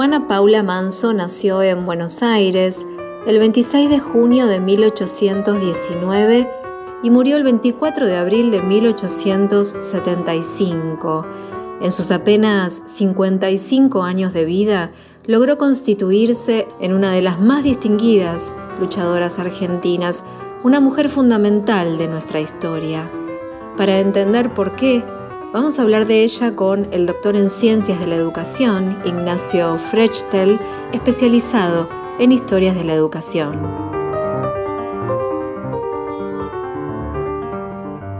Juana Paula Manso nació en Buenos Aires el 26 de junio de 1819 y murió el 24 de abril de 1875. En sus apenas 55 años de vida, logró constituirse en una de las más distinguidas luchadoras argentinas, una mujer fundamental de nuestra historia. Para entender por qué, vamos a hablar de ella con el doctor en Ciencias de la Educación, Ignacio Frechtel, especializado en historias de la educación.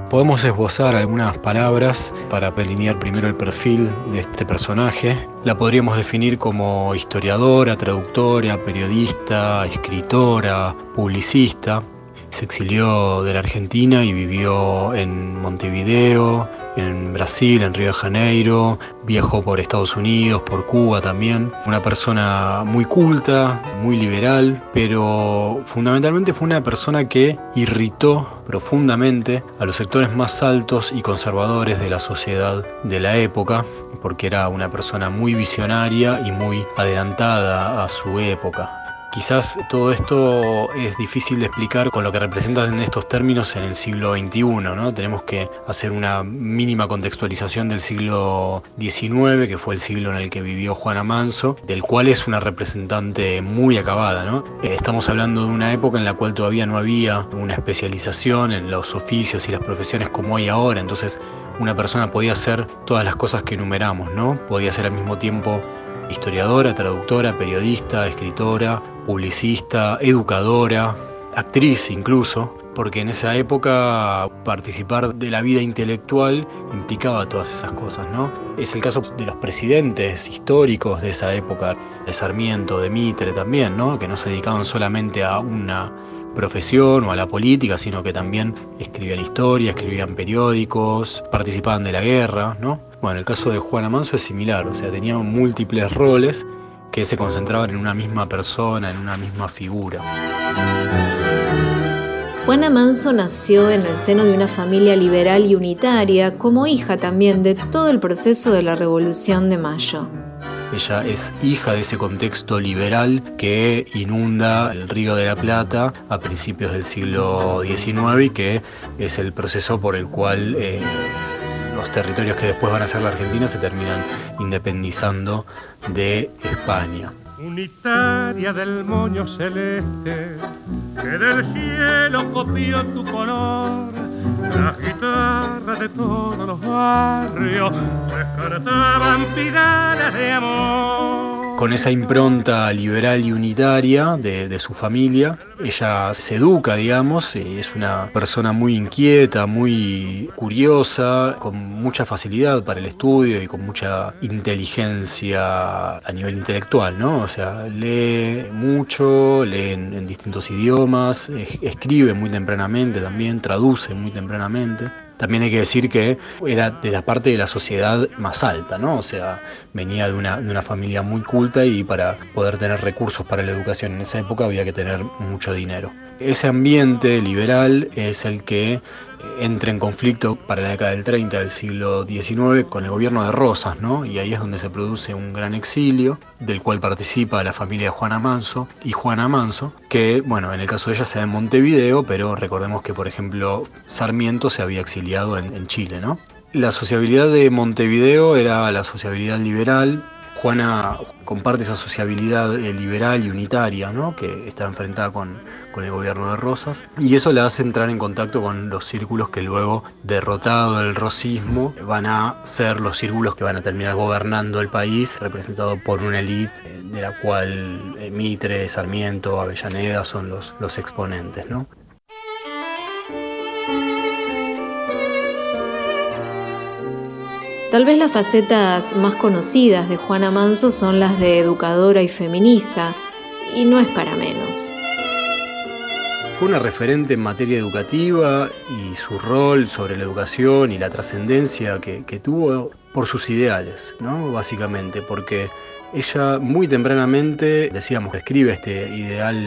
Podemos esbozar algunas palabras para delinear primero el perfil de este personaje. La podríamos definir como historiadora, traductora, periodista, escritora, publicista. Se exilió de la Argentina y vivió en Montevideo, en Brasil, en Río de Janeiro, viajó por Estados Unidos, por Cuba también. Una persona muy culta, muy liberal, pero fundamentalmente fue una persona que irritó profundamente a los sectores más altos y conservadores de la sociedad de la época, porque era una persona muy visionaria y muy adelantada a su época. Quizás todo esto es difícil de explicar con lo que representa en estos términos en el siglo XXI, ¿no? Tenemos que hacer una mínima contextualización del siglo XIX, que fue el siglo en el que vivió Juana Manso, del cual es una representante muy acabada, ¿no? Eh, estamos hablando de una época en la cual todavía no había una especialización en los oficios y las profesiones como hay ahora, entonces una persona podía hacer todas las cosas que enumeramos, ¿no? Podía ser al mismo tiempo historiadora, traductora, periodista, escritora, publicista, educadora, actriz incluso, porque en esa época participar de la vida intelectual implicaba todas esas cosas, ¿no? Es el caso de los presidentes históricos de esa época, de Sarmiento, de Mitre también, ¿no? Que no se dedicaban solamente a una profesión o a la política, sino que también escribían historia, escribían periódicos, participaban de la guerra, ¿no? Bueno, el caso de Juana Manso es similar, o sea, tenía múltiples roles que se concentraban en una misma persona, en una misma figura. Juana Manso nació en el seno de una familia liberal y unitaria, como hija también de todo el proceso de la Revolución de Mayo. Ella es hija de ese contexto liberal que inunda el Río de la Plata a principios del siglo XIX y que es el proceso por el cual eh, los territorios que después van a ser la Argentina se terminan independizando de España. Unitaria del moño celeste, que del cielo copió tu color, la guitarra de todos los barrios descartaban pidales de amor con esa impronta liberal y unitaria de, su familia. Ella se educa, digamos, es una persona muy inquieta, muy curiosa, con mucha facilidad para el estudio y con mucha inteligencia a nivel intelectual, ¿no? O sea, lee mucho, lee en distintos idiomas, escribe muy tempranamente también, traduce muy tempranamente. También hay que decir que era de la parte de la sociedad más alta, ¿no? O sea, venía de una, de una familia muy culta y para poder tener recursos para la educación en esa época había que tener mucho dinero. Ese ambiente liberal es el que entra en conflicto para la década del 30 del siglo XIX con el gobierno de Rosas, ¿no? Y ahí es donde se produce un gran exilio, del cual participa la familia de Juana Manso y Juana Manso, que, bueno, en el caso de ella se da en Montevideo, pero recordemos que, por ejemplo, Sarmiento se había exiliado en, en Chile, ¿no? La sociabilidad de Montevideo era la sociabilidad liberal, Juana comparte esa sociabilidad eh, liberal y unitaria, ¿no? que está enfrentada con, con, el gobierno de Rosas, y eso la hace entrar en contacto con los círculos que luego, derrotado el rosismo, van a ser los círculos que van a terminar gobernando el país, representado por una élite eh, de la cual eh, Mitre, Sarmiento, Avellaneda son los, los exponentes. ¿no? Tal vez las facetas más conocidas de Juana Manso son las de educadora y feminista, y no es para menos. Fue una referente en materia educativa y su rol sobre la educación y la trascendencia que, tuvo por sus ideales, ¿no? básicamente, porque ella muy tempranamente, decíamos, escribe este ideal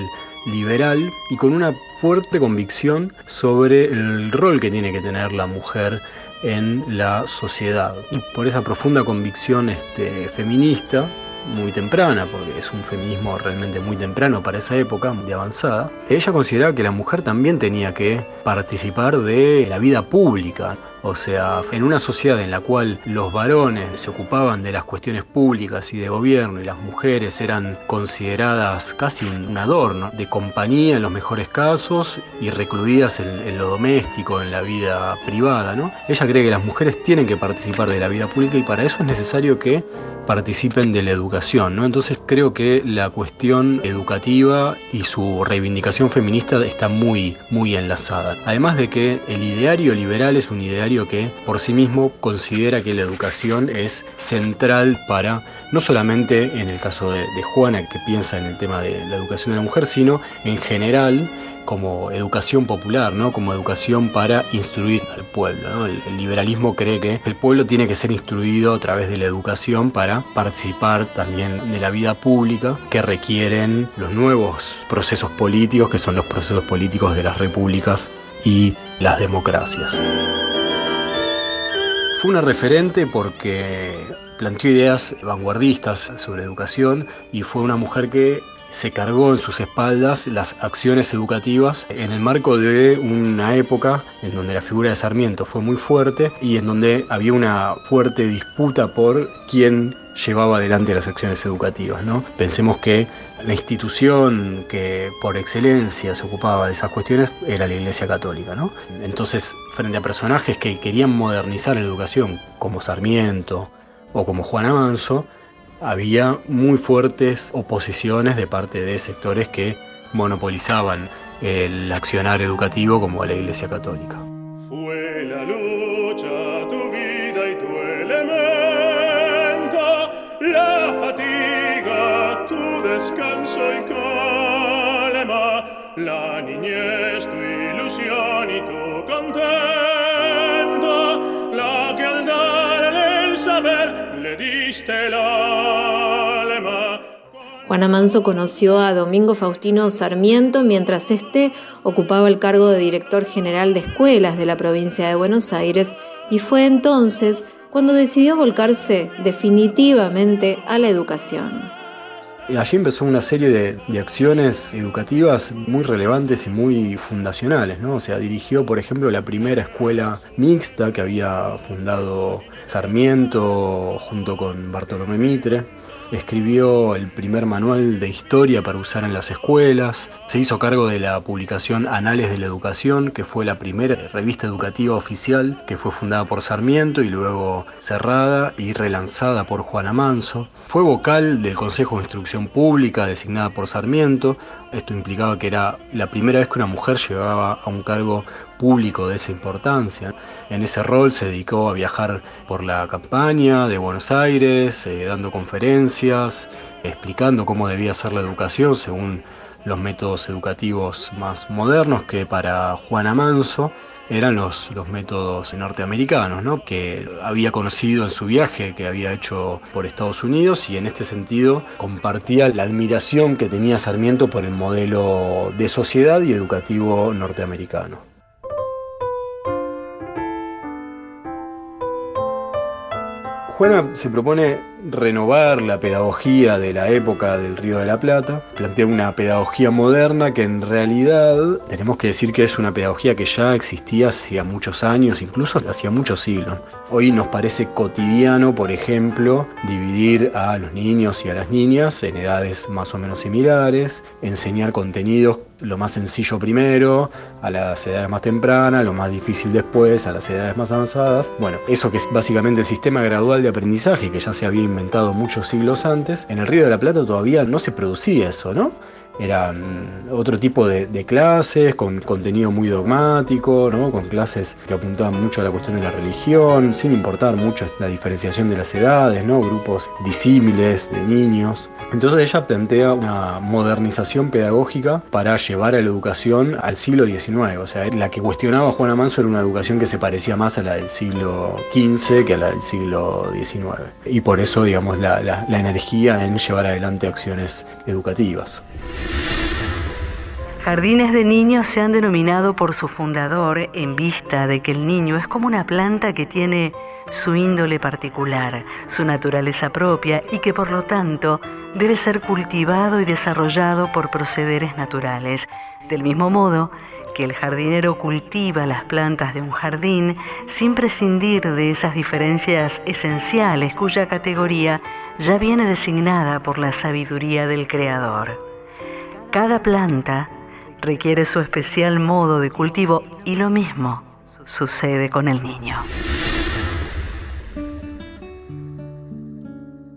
liberal y con una fuerte convicción sobre el rol que tiene que tener la mujer en la sociedad. Y por esa profunda convicción este, feminista, muy temprana, porque es un feminismo realmente muy temprano para esa época, de avanzada, ella consideraba que la mujer también tenía que participar de la vida pública. O sea, en una sociedad en la cual los varones se ocupaban de las cuestiones públicas y de gobierno y las mujeres eran consideradas casi un adorno, de compañía en los mejores casos y recluidas en, lo doméstico, en la vida privada, ¿no? Ella cree que las mujeres tienen que participar de la vida pública y para eso es necesario que participen de la educación, ¿no? Entonces creo que la cuestión educativa y su reivindicación feminista está muy, muy enlazada. Además de que el ideario liberal es un ideario que por sí mismo considera que la educación es central para, no solamente en el caso de, de Juana, que piensa en el tema de la educación de la mujer, sino en general como educación popular, ¿no? como educación para instruir al pueblo. El, liberalismo cree que el pueblo tiene que ser instruido a través de la educación para participar también de la vida pública que requieren los nuevos procesos políticos, que son los procesos políticos de las repúblicas y las democracias. Fue una referente porque planteó ideas vanguardistas sobre educación y fue una mujer que se cargó en sus espaldas las acciones educativas en el marco de una época en donde la figura de Sarmiento fue muy fuerte y en donde había una fuerte disputa por quién llevaba adelante las acciones educativas. ¿no? Pensemos que la institución que por excelencia se ocupaba de esas cuestiones era la Iglesia Católica. Entonces, frente a personajes que querían modernizar la educación, como Sarmiento o como Juana Manso, había muy fuertes oposiciones de parte de sectores que monopolizaban el accionar educativo como la Iglesia Católica. Fue la lucha, tu vida y tu elemento, la fatiga, tu descanso y calma, la niñez, tu ilusión y tu contento, el saber Juana Manso conoció a Domingo Faustino Sarmiento mientras éste ocupaba el cargo de director general de escuelas de la provincia de Buenos Aires y fue entonces cuando decidió volcarse definitivamente a la educación. Allí empezó una serie de, acciones educativas muy relevantes y muy fundacionales, ¿no? O sea, dirigió, por ejemplo, la primera escuela mixta que había fundado Sarmiento junto con Bartolomé Mitre. Escribió el primer manual de historia para usar en las escuelas. Se hizo cargo de la publicación Anales de la Educación, que fue la primera revista educativa oficial que fue fundada por Sarmiento y luego cerrada y relanzada por Juana Manso. Fue vocal del Consejo de Instrucción Pública designada por Sarmiento. Esto implicaba que era la primera vez que una mujer llegaba a un cargo público de esa importancia. En ese rol se dedicó a viajar por la campaña de Buenos Aires, eh, dando conferencias, explicando cómo debía ser la educación según los métodos educativos más modernos que para Juana Manso eran los, los métodos norteamericanos, ¿no? que había conocido en su viaje que había hecho por Estados Unidos y en este sentido compartía la admiración que tenía Sarmiento por el modelo de sociedad y educativo norteamericano. Juana se propone renovar la pedagogía de la época del Río de la Plata, plantea una pedagogía moderna que en realidad tenemos que decir que es una pedagogía que ya existía hacía muchos años, incluso hacía muchos siglos. Hoy nos parece cotidiano, por ejemplo, dividir a los niños y a las niñas en edades más o menos similares, enseñar contenidos lo más sencillo primero, a las edades más tempranas, lo más difícil después, a las edades más avanzadas. Bueno, eso que es básicamente el sistema gradual de aprendizaje que ya se había inventado muchos siglos antes, en el Río de la Plata todavía no se producía eso, ¿no? Eran otro tipo de, clases, con contenido muy dogmático, ¿no? con clases que apuntaban mucho a la cuestión de la religión, sin importar mucho la diferenciación de las edades, ¿no? grupos disímiles de niños. Entonces ella plantea una modernización pedagógica para llevar a la educación al siglo XIX. O sea, la que cuestionaba Juana Manso era una educación que se parecía más a la del siglo XV que a la del siglo XIX. Y por eso, digamos, la, la energía en llevar adelante acciones educativas. Jardines de niños se han denominado por su fundador en vista de que el niño es como una planta que tiene su índole particular, su naturaleza propia y que por lo tanto debe ser cultivado y desarrollado por procederes naturales. Del mismo modo que el jardinero cultiva las plantas de un jardín sin prescindir de esas diferencias esenciales cuya categoría ya viene designada por la sabiduría del Creador. Cada planta requiere su especial modo de cultivo y lo mismo sucede con el niño.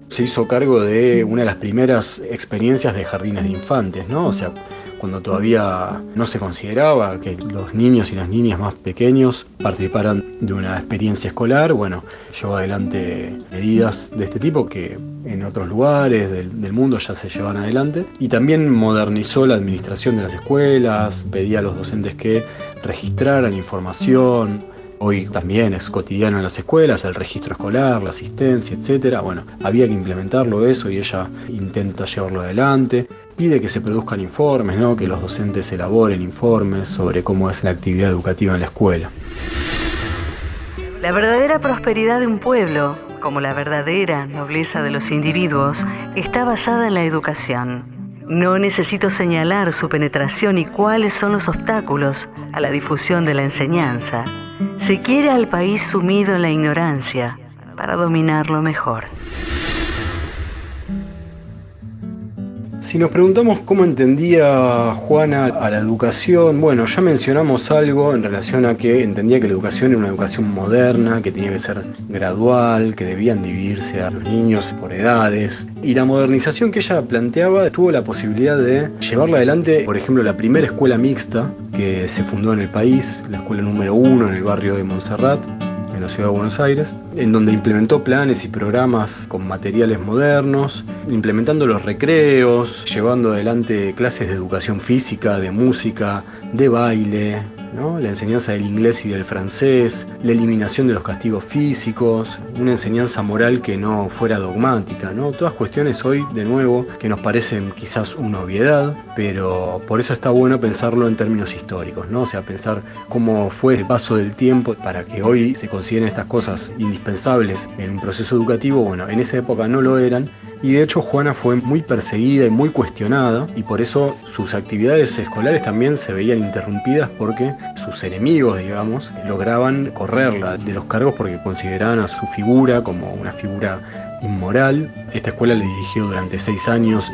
Se hizo cargo de una de las primeras experiencias de jardines de infantes, ¿no? O sea, cuando todavía no se consideraba que los niños y las niñas más pequeños participaran de una experiencia escolar, bueno, llevó adelante medidas de este tipo que en otros lugares del, mundo ya se llevan adelante. Y también modernizó la administración de las escuelas, pedía a los docentes que registraran información, Hoy también es cotidiano en las escuelas, el registro escolar, la asistencia, etcétera. Bueno, había que implementarlo eso y ella intenta llevarlo adelante pide que se produzcan informes, ¿no? que los docentes elaboren informes sobre cómo es la actividad educativa en la escuela. La verdadera prosperidad de un pueblo, como la verdadera nobleza de los individuos, está basada en la educación. No necesito señalar su penetración y cuáles son los obstáculos a la difusión de la enseñanza. Se quiere al país sumido en la ignorancia para dominarlo mejor. Si nos preguntamos cómo entendía Juana a la educación, bueno, ya mencionamos algo en relación a que entendía que la educación era una educación moderna, que tenía que ser gradual, que debían dividirse a los niños por edades. Y la modernización que ella planteaba tuvo la posibilidad de llevarla adelante, por ejemplo, la primera escuela mixta que se fundó en el país, la escuela número uno en el barrio de Montserrat, en la ciudad de Buenos Aires, en donde implementó planes y programas con materiales modernos, implementando los recreos, llevando adelante clases de educación física, de música, de baile, la enseñanza del inglés y del francés, la eliminación de los castigos físicos, una enseñanza moral que no fuera dogmática, ¿no? todas cuestiones hoy, de nuevo, que nos parecen quizás una obviedad, pero por eso está bueno pensarlo en términos históricos, ¿no? o sea, pensar cómo fue el paso del tiempo para que hoy se consideren estas cosas indispensables en un proceso educativo, bueno, en esa época no lo eran y de hecho Juana fue muy perseguida y muy cuestionada y por eso sus actividades escolares también se veían interrumpidas porque sus enemigos, digamos, lograban correrla de los cargos porque consideraban a su figura como una figura inmoral. Esta escuela le dirigió durante seis años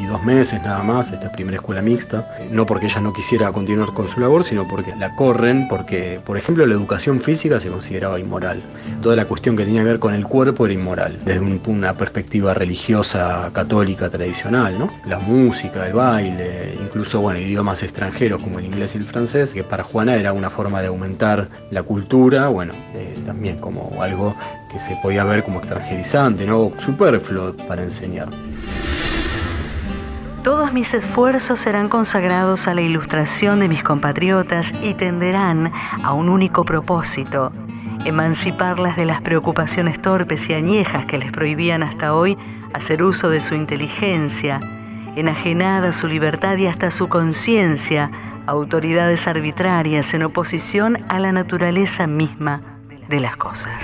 y dos meses nada más, esta primera escuela mixta, no porque ella no quisiera continuar con su labor, sino porque la corren, porque, por ejemplo, la educación física se consideraba inmoral. Toda la cuestión que tenía que ver con el cuerpo era inmoral, desde una perspectiva religiosa católica tradicional, ¿no? La música, el baile, incluso, bueno, idiomas extranjeros como el inglés y el francés, que para Juana era una forma de aumentar la cultura, bueno, eh, también como algo que se podía ver como extranjerizante, ¿no? Superfluo para enseñar. Todos mis esfuerzos serán consagrados a la ilustración de mis compatriotas y tenderán a un único propósito, emanciparlas de las preocupaciones torpes y añejas que les prohibían hasta hoy hacer uso de su inteligencia, enajenada su libertad y hasta su conciencia, autoridades arbitrarias en oposición a la naturaleza misma de las cosas.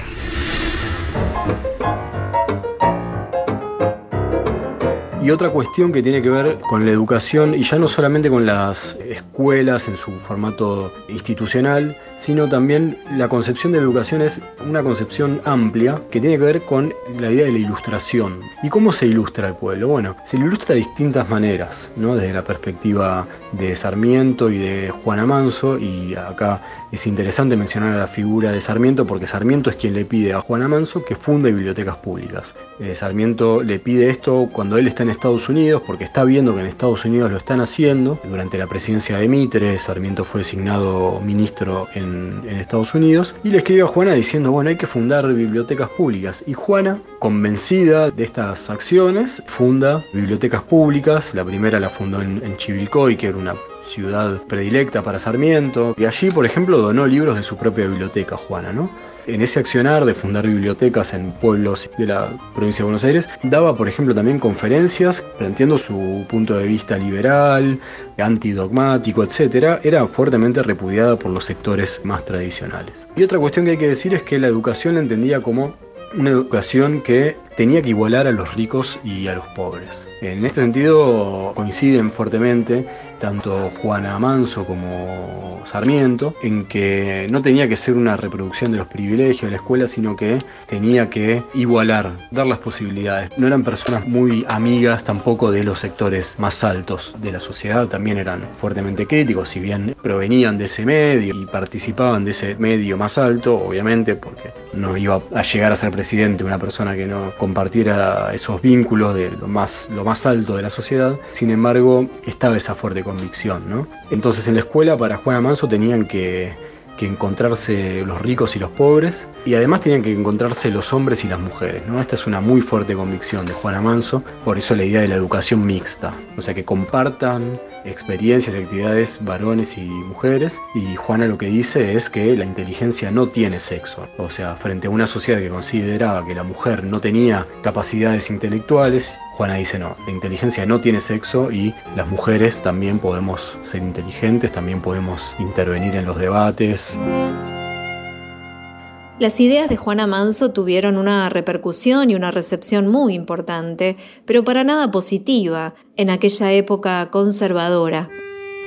Y otra cuestión que tiene que ver con la educación, y ya no solamente con las escuelas en su formato institucional, sino también la concepción de la educación es una concepción amplia que tiene que ver con la idea de la ilustración. ¿Y cómo se ilustra el pueblo? Bueno, se ilustra de distintas maneras, ¿no? desde la perspectiva de Sarmiento y de Juana Manso, y acá es interesante mencionar a la figura de Sarmiento porque Sarmiento es quien le pide a Juana Manso que funde bibliotecas públicas. Eh, Sarmiento le pide esto cuando él está en Estados Unidos porque está viendo que en Estados Unidos lo están haciendo. Durante la presidencia de Mitre, Sarmiento fue designado ministro en Estados Unidos, y le escribió a Juana diciendo, bueno, hay que fundar bibliotecas públicas. Y Juana, convencida de estas acciones, funda bibliotecas públicas. La primera la fundó en, en Chivilcoy, que era una ciudad predilecta para Sarmiento. Y allí, por ejemplo, donó libros de su propia biblioteca, Juana, ¿no? En ese accionar de fundar bibliotecas en pueblos de la provincia de Buenos Aires, daba, por ejemplo, también conferencias planteando su punto de vista liberal, antidogmático, etc., era fuertemente repudiada por los sectores más tradicionales. Y otra cuestión que hay que decir es que la educación la entendía como una educación que tenía que igualar a los ricos y a los pobres. En este sentido coinciden fuertemente tanto Juana Manso como Sarmiento, en que no tenía que ser una reproducción de los privilegios de la escuela, sino que tenía que igualar, dar las posibilidades. No eran personas muy amigas tampoco de los sectores más altos de la sociedad, también eran fuertemente críticos, si bien provenían de ese medio y participaban de ese medio más alto, obviamente, porque no iba a llegar a ser presidente una persona que no compartiera esos vínculos de lo más, lo más alto de la sociedad, sin embargo, estaba esa fuerte convicción. ¿no? Entonces en la escuela para Juana Manso tenían que, que, encontrarse los ricos y los pobres y además tenían que encontrarse los hombres y las mujeres. ¿no? Esta es una muy fuerte convicción de Juana Manso, por eso la idea de la educación mixta, o sea que compartan experiencias y actividades varones y mujeres y Juana lo que dice es que la inteligencia no tiene sexo, o sea, frente a una sociedad que consideraba que la mujer no tenía capacidades intelectuales Juana dice, no, la inteligencia no tiene sexo y las mujeres también podemos ser inteligentes, también podemos intervenir en los debates. Las ideas de Juana Manso tuvieron una repercusión y una recepción muy importante, pero para nada positiva, en aquella época conservadora.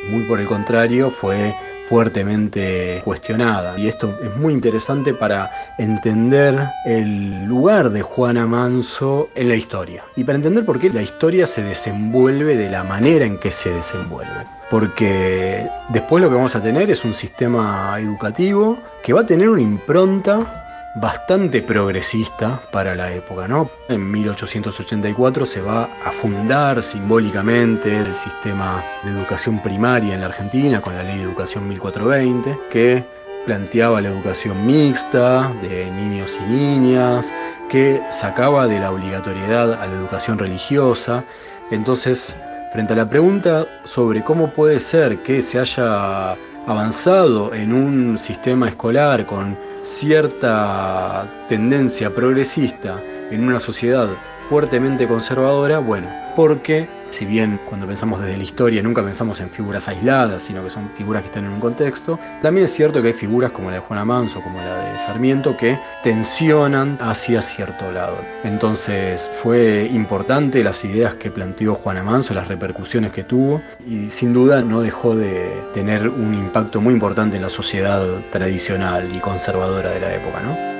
Muy por el contrario, fue fuertemente cuestionada. Y esto es muy interesante para entender el lugar de Juana Manso en la historia. Y para entender por qué la historia se desenvuelve de la manera en que se desenvuelve. Porque después lo que vamos a tener es un sistema educativo que va a tener una impronta bastante progresista para la época. ¿no? En 1884 se va a fundar simbólicamente el sistema de educación primaria en la Argentina con la ley de educación 1420, que planteaba la educación mixta de niños y niñas, que sacaba de la obligatoriedad a la educación religiosa. Entonces, frente a la pregunta sobre cómo puede ser que se haya avanzado en un sistema escolar con cierta tendencia progresista en una sociedad fuertemente conservadora, bueno, porque si bien cuando pensamos desde la historia nunca pensamos en figuras aisladas, sino que son figuras que están en un contexto, también es cierto que hay figuras como la de Juana Manso, como la de Sarmiento, que tensionan hacia cierto lado. Entonces fue importante las ideas que planteó Juana Manso, las repercusiones que tuvo, y sin duda no dejó de tener un impacto muy importante en la sociedad tradicional y conservadora de la época, ¿no?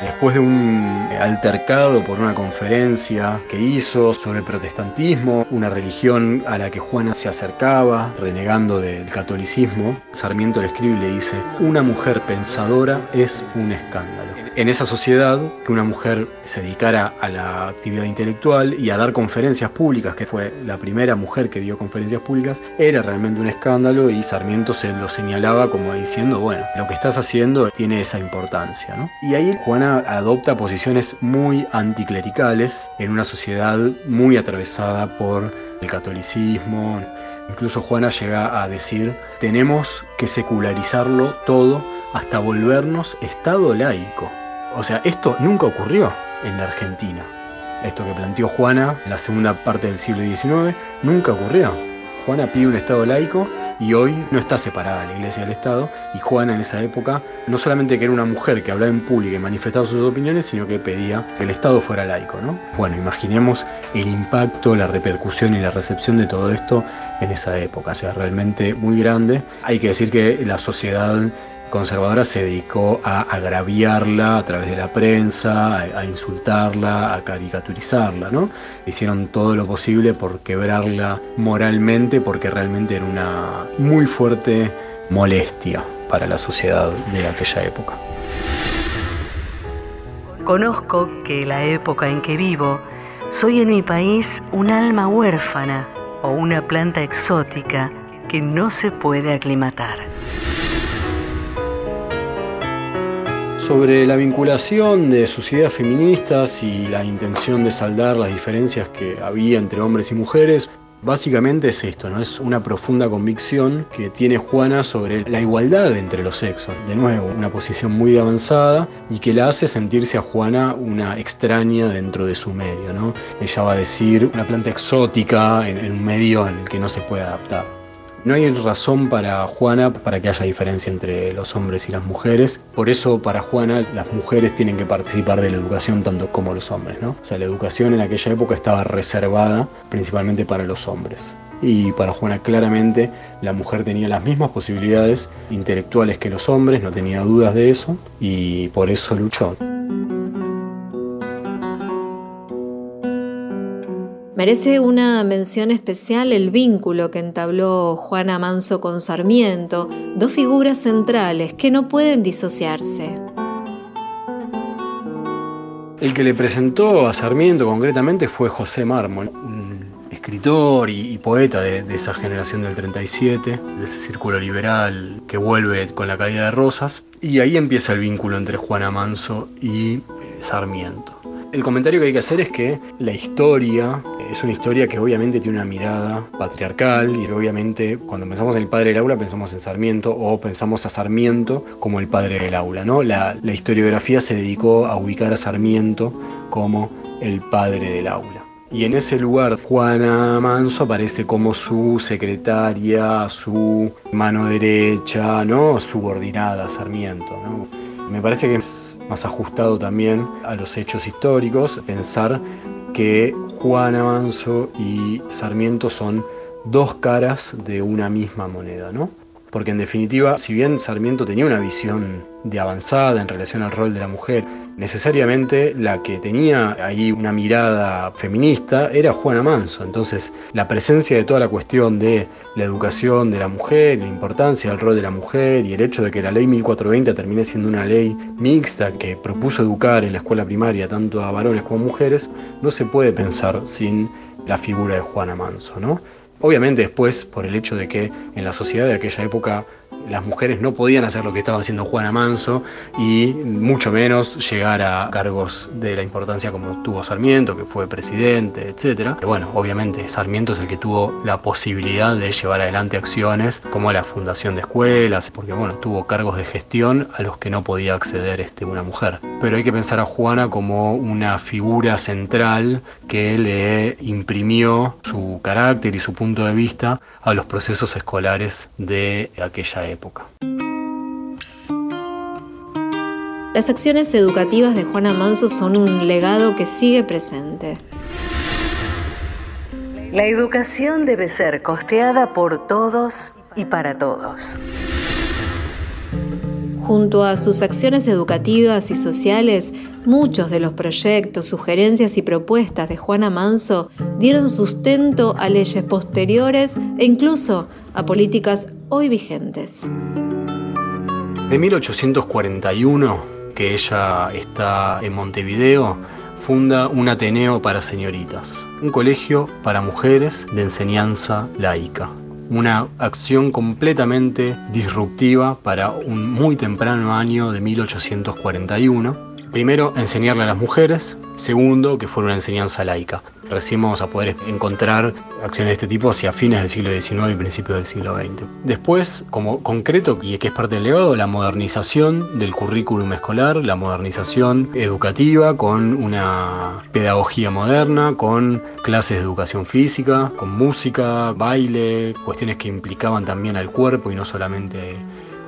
Después de un altercado por una conferencia que hizo sobre el protestantismo, una religión a la que Juana se acercaba, renegando del catolicismo, Sarmiento le escribe y le dice, una mujer pensadora es un escándalo en esa sociedad que una mujer se dedicara a la actividad intelectual y a dar conferencias públicas, que fue la primera mujer que dio conferencias públicas, era realmente un escándalo y Sarmiento se lo señalaba como diciendo, bueno, lo que estás haciendo tiene esa importancia. ¿no? Y ahí Juana adopta posiciones muy anticlericales en una sociedad muy atravesada por el catolicismo. Incluso Juana llega a decir, tenemos que secularizarlo todo hasta volvernos Estado laico. O sea, esto nunca ocurrió en la Argentina. Esto que planteó Juana en la segunda parte del siglo XIX nunca ocurrió. Juana pide un Estado laico y hoy no está separada la iglesia del Estado. Y Juana en esa época no solamente que era una mujer que hablaba en público y manifestaba sus opiniones, sino que pedía que el Estado fuera laico. ¿no? Bueno, imaginemos el impacto, la repercusión y la recepción de todo esto en esa época. O sea, realmente muy grande. Hay que decir que la sociedad conservadora se dedicó a agraviarla a través de la prensa, a, insultarla, a caricaturizarla, ¿no? Hicieron todo lo posible por quebrarla moralmente porque realmente era una muy fuerte molestia para la sociedad de aquella época. Conozco que la época en que vivo soy en mi país un alma huérfana o una planta exótica que no se puede aclimatar. Sobre la vinculación de sus ideas feministas y la intención de saldar las diferencias que había entre hombres y mujeres, Básicamente es esto, ¿no? Es una profunda convicción que tiene Juana sobre la igualdad entre los sexos. De nuevo, una posición muy avanzada y que la hace sentirse a Juana una extraña dentro de su medio, ¿no? Ella va a decir una planta exótica en, en un medio en el que no se puede adaptar. No hay razón para Juana para que haya diferencia entre los hombres y las mujeres. Por eso para Juana las mujeres tienen que participar de la educación tanto como los hombres. ¿no? O sea, la educación en aquella época estaba reservada principalmente para los hombres. Y para Juana claramente la mujer tenía las mismas posibilidades intelectuales que los hombres, no tenía dudas de eso, y por eso luchó. Merece una mención especial el vínculo que entabló Juana Manso con Sarmiento, dos figuras centrales que no pueden disociarse. El que le presentó a Sarmiento concretamente fue José Mármol, un escritor y, poeta de, de, esa generación del 37, de ese círculo liberal que vuelve con la caída de Rosas, y ahí empieza el vínculo entre Juana Manso y eh, Sarmiento. El comentario que hay que hacer es que la historia es una historia que obviamente tiene una mirada patriarcal y obviamente cuando pensamos en el padre del aula pensamos en Sarmiento o pensamos a Sarmiento como el padre del aula. ¿no? La, la historiografía se dedicó a ubicar a Sarmiento como el padre del aula. Y en ese lugar Juana Manso aparece como su secretaria, su mano derecha, ¿no? subordinada a Sarmiento. ¿no? Me parece que es más ajustado también a los hechos históricos pensar que Juana Manso y Sarmiento son dos caras de una misma moneda, ¿no? Porque en definitiva, si bien Sarmiento tenía una visión de avanzada en relación al rol de la mujer, necesariamente la que tenía ahí una mirada feminista era Juana Manso. Entonces, la presencia de toda la cuestión de la educación de la mujer, la importancia del rol de la mujer y el hecho de que la ley 1420 termine siendo una ley mixta que propuso educar en la escuela primaria tanto a varones como a mujeres, no se puede pensar sin la figura de Juana Manso, ¿no? Obviamente después, por el hecho de que en la sociedad de aquella época las mujeres no podían hacer lo que estaba haciendo Juana Manso y mucho menos llegar a cargos de la importancia como tuvo Sarmiento, que fue presidente, etc. Bueno, obviamente Sarmiento es el que tuvo la posibilidad de llevar adelante acciones como la fundación de escuelas, porque bueno, tuvo cargos de gestión a los que no podía acceder este, una mujer. Pero hay que pensar a Juana como una figura central que le imprimió su carácter y su punto de vista a los procesos escolares de aquella época. Las acciones educativas de Juana Manso son un legado que sigue presente. La educación debe ser costeada por todos y para todos. Junto a sus acciones educativas y sociales, muchos de los proyectos, sugerencias y propuestas de Juana Manso dieron sustento a leyes posteriores e incluso a políticas hoy vigentes. De 1841, que ella está en Montevideo, funda un Ateneo para señoritas, un colegio para mujeres de enseñanza laica una acción completamente disruptiva para un muy temprano año de 1841. Primero, enseñarle a las mujeres. Segundo, que fuera una enseñanza laica. Recién vamos a poder encontrar acciones de este tipo hacia fines del siglo XIX y principios del siglo XX. Después, como concreto, y que es parte del legado, la modernización del currículum escolar, la modernización educativa con una pedagogía moderna, con clases de educación física, con música, baile, cuestiones que implicaban también al cuerpo y no solamente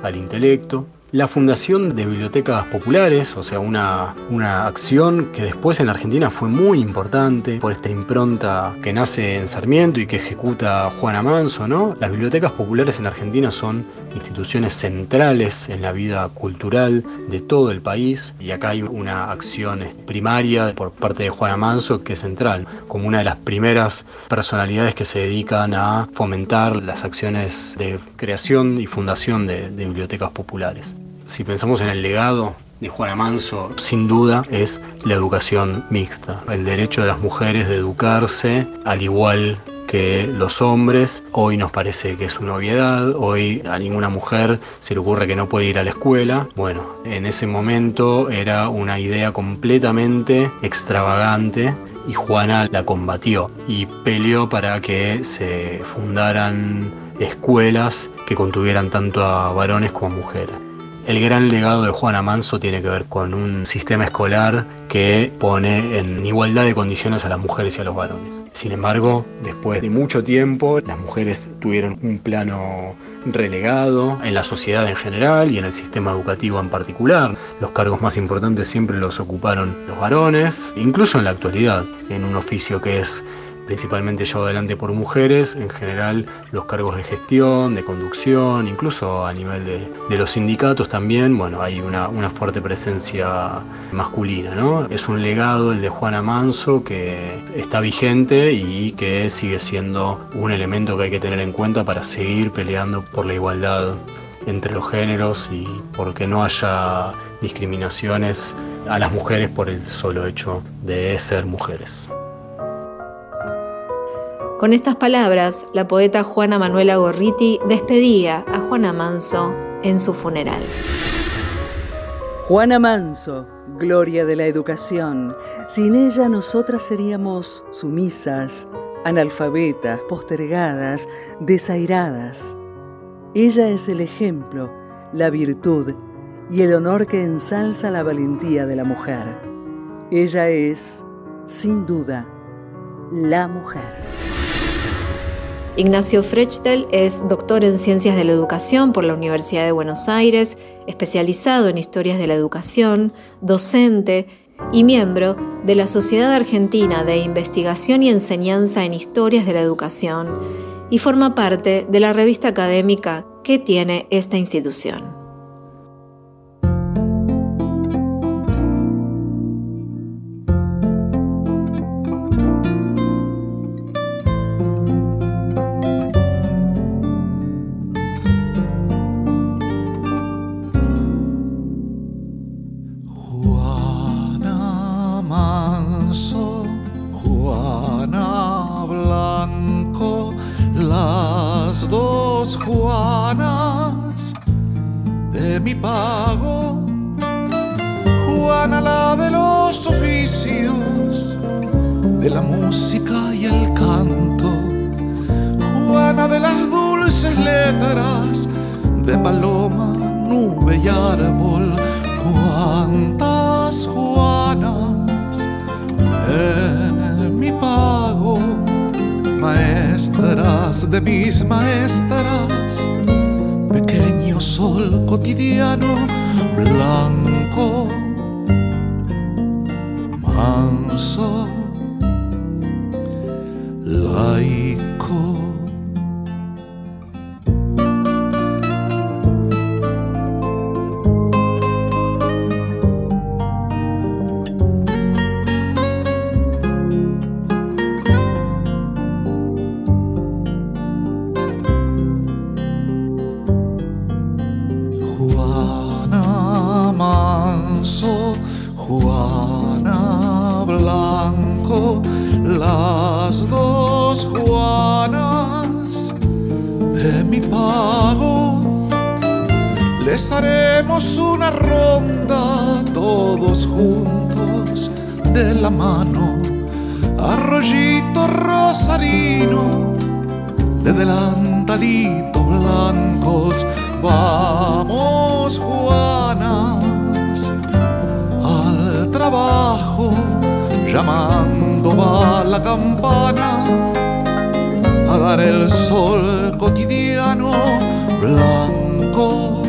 al intelecto la fundación de bibliotecas populares, o sea, una, una acción que después en Argentina fue muy importante por esta impronta que nace en Sarmiento y que ejecuta Juana Manso, ¿no? Las bibliotecas populares en Argentina son instituciones centrales en la vida cultural de todo el país y acá hay una acción primaria por parte de Juana Manso que es central, como una de las primeras personalidades que se dedican a fomentar las acciones de creación y fundación de bibliotecas populares si pensamos en el legado de Juana Manso, sin duda es la educación mixta, el derecho de las mujeres de educarse al igual que los hombres. Hoy nos parece que es una obviedad, hoy a ninguna mujer se le ocurre que no puede ir a la escuela. Bueno, en ese momento era una idea completamente extravagante y Juana la combatió y peleó para que se fundaran escuelas que contuvieran tanto a varones como a mujeres. El gran legado de Juana Manso tiene que ver con un sistema escolar que pone en igualdad de condiciones a las mujeres y a los varones. Sin embargo, después de mucho tiempo, las mujeres tuvieron un plano relegado en la sociedad en general y en el sistema educativo en particular. Los cargos más importantes siempre los ocuparon los varones, incluso en la actualidad, en un oficio que es principalmente llevado adelante por mujeres, en general los cargos de gestión, de conducción, incluso a nivel de, los sindicatos también, bueno, hay una, fuerte presencia masculina, ¿no? Es un legado el de Juana Manso que está vigente y que sigue siendo un elemento que hay que tener en cuenta para seguir peleando por la igualdad entre los géneros y porque no haya discriminaciones a las mujeres por el solo hecho de ser mujeres. Con estas palabras, la poeta Juana Manuela Gorriti despedía a Juana Manso en su funeral. Juana Manso, gloria de la educación. Sin ella nosotras seríamos sumisas, analfabetas, postergadas, desairadas. Ella es el ejemplo, la virtud y el honor que ensalza la valentía de la mujer. Ella es, sin duda, la mujer. Ignacio Frechtel es doctor en Ciencias de la Educación por la Universidad de Buenos Aires, especializado en historias de la educación, docente y miembro de la Sociedad Argentina de Investigación y Enseñanza en Historias de la Educación, y forma parte de la revista académica que tiene esta institución. de mis maestras, pequeño sol cotidiano blanco, manso. Empezaremos una ronda todos juntos de la mano. Arroyito rosarino de delantalitos blancos. Vamos, Juanas, al trabajo, llamando va la campana a dar el sol cotidiano blanco